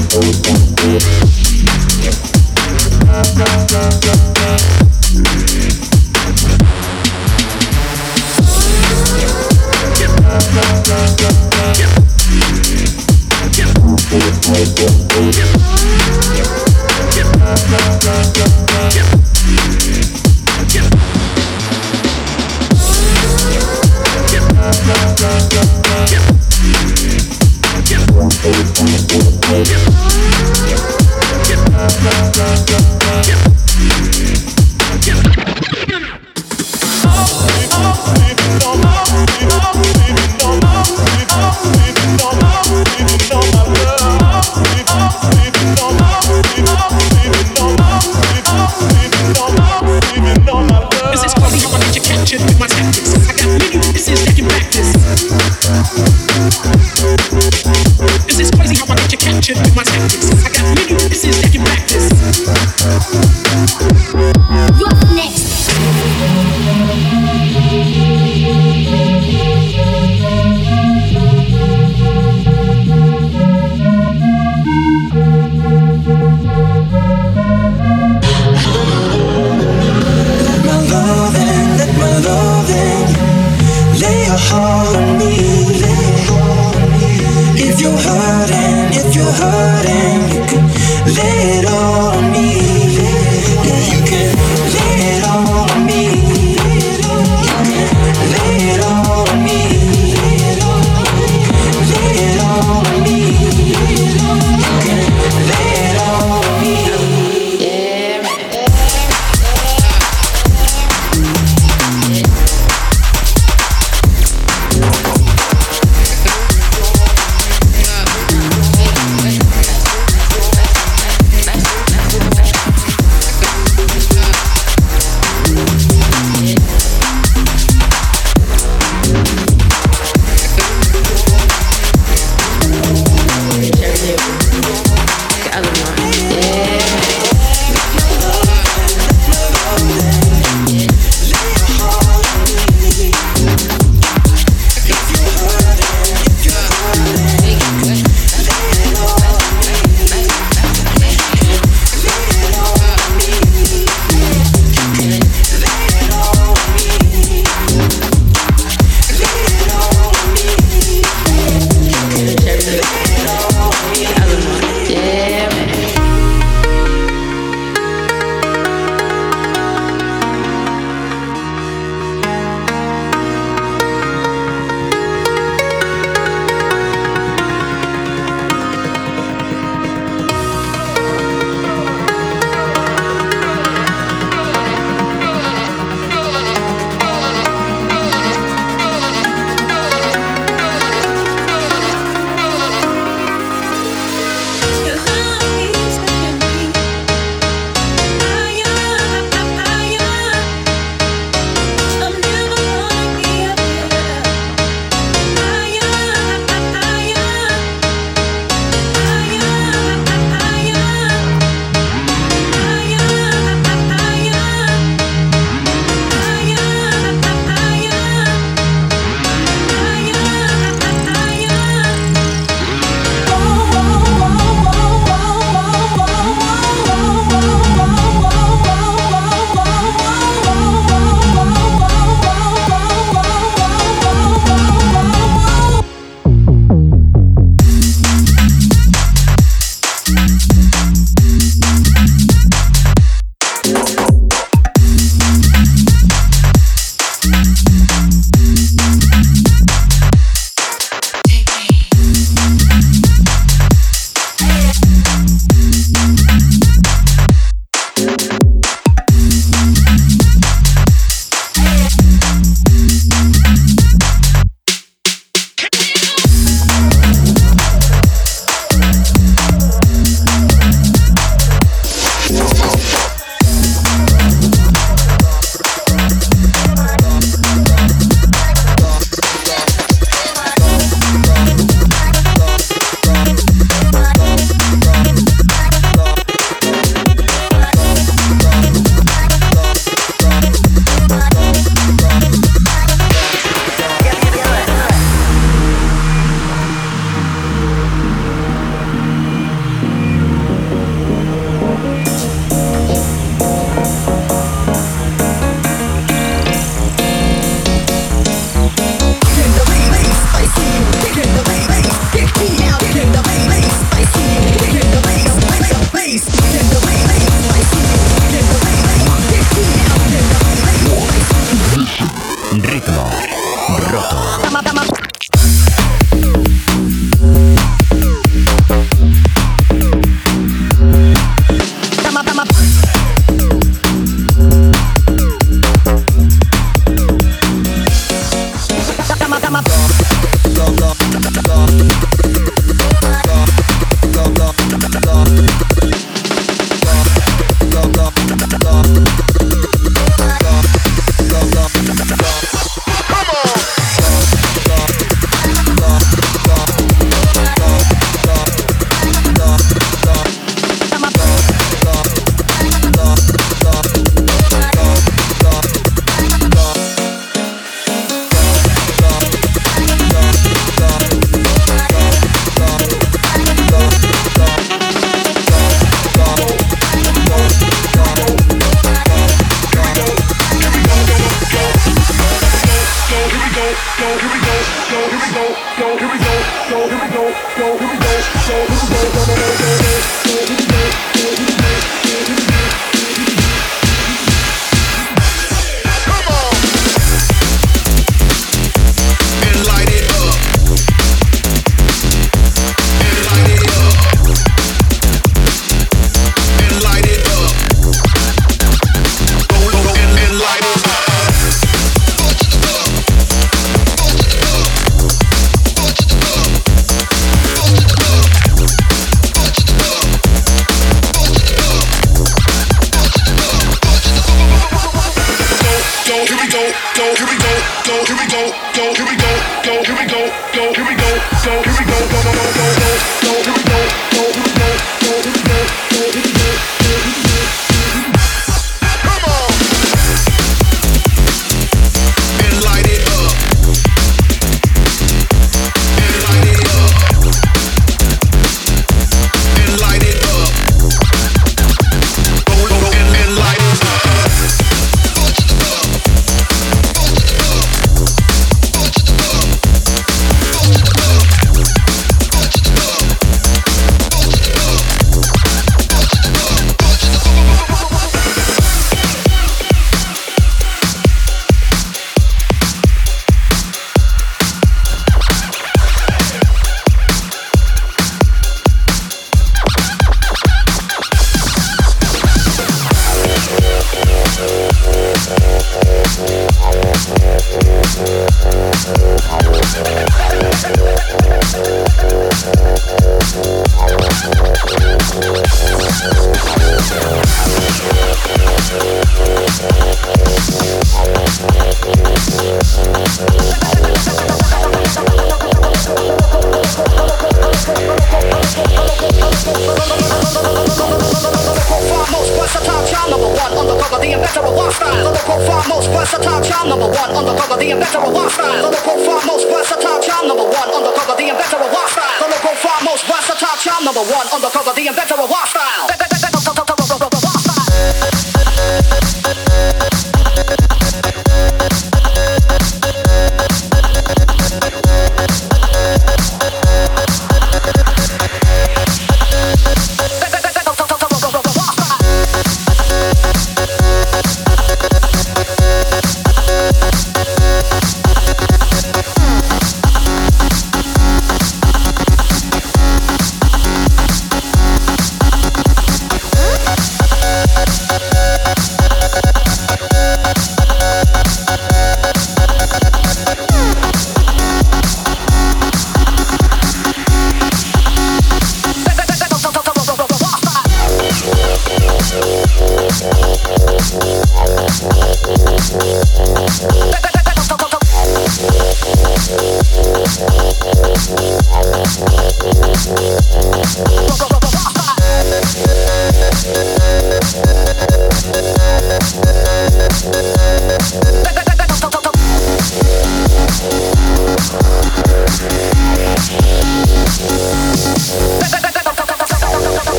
Thank you.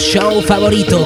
Show favorito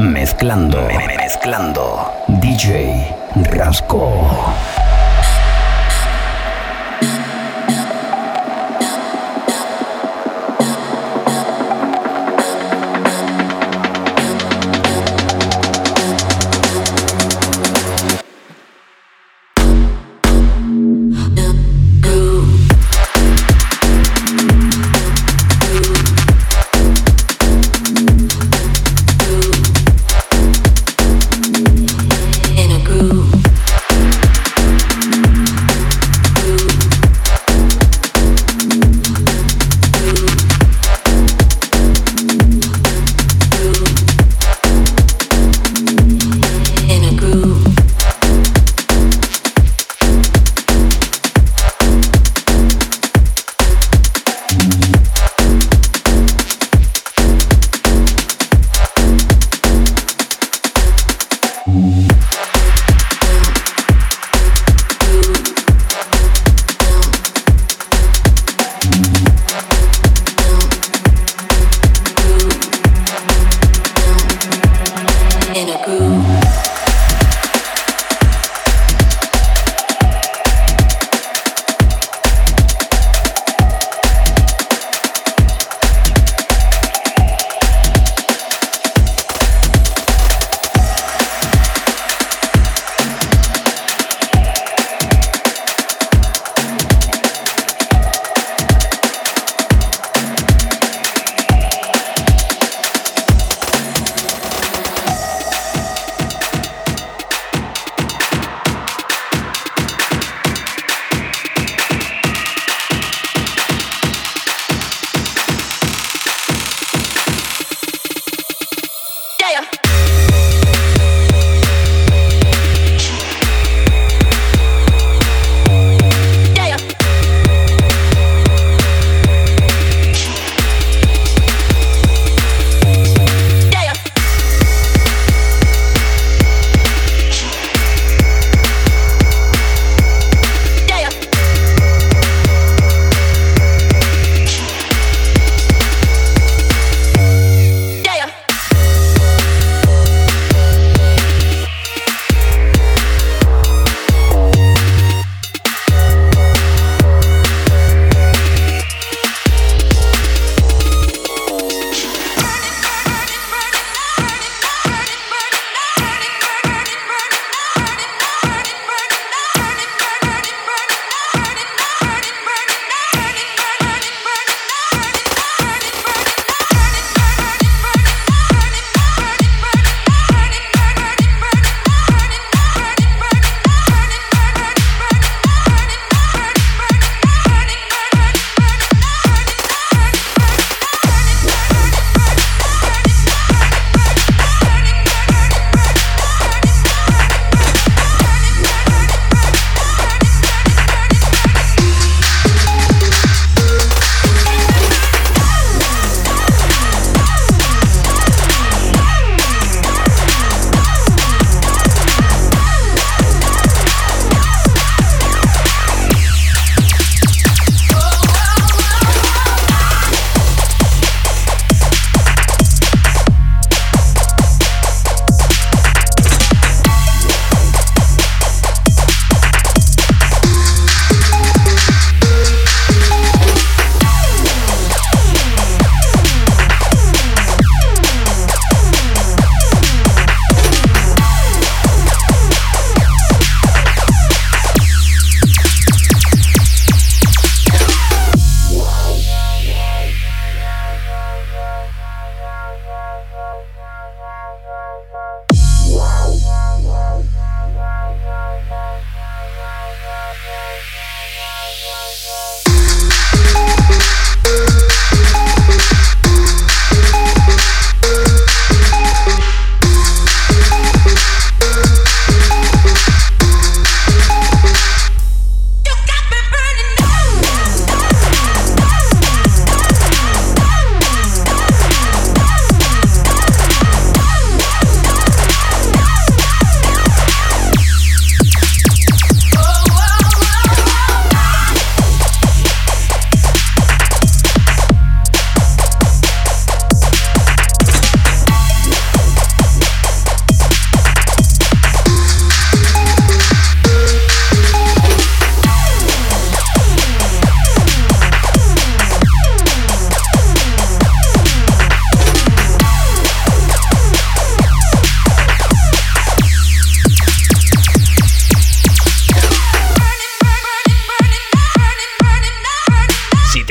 Mezclando. Mezclando. DJ Rasco.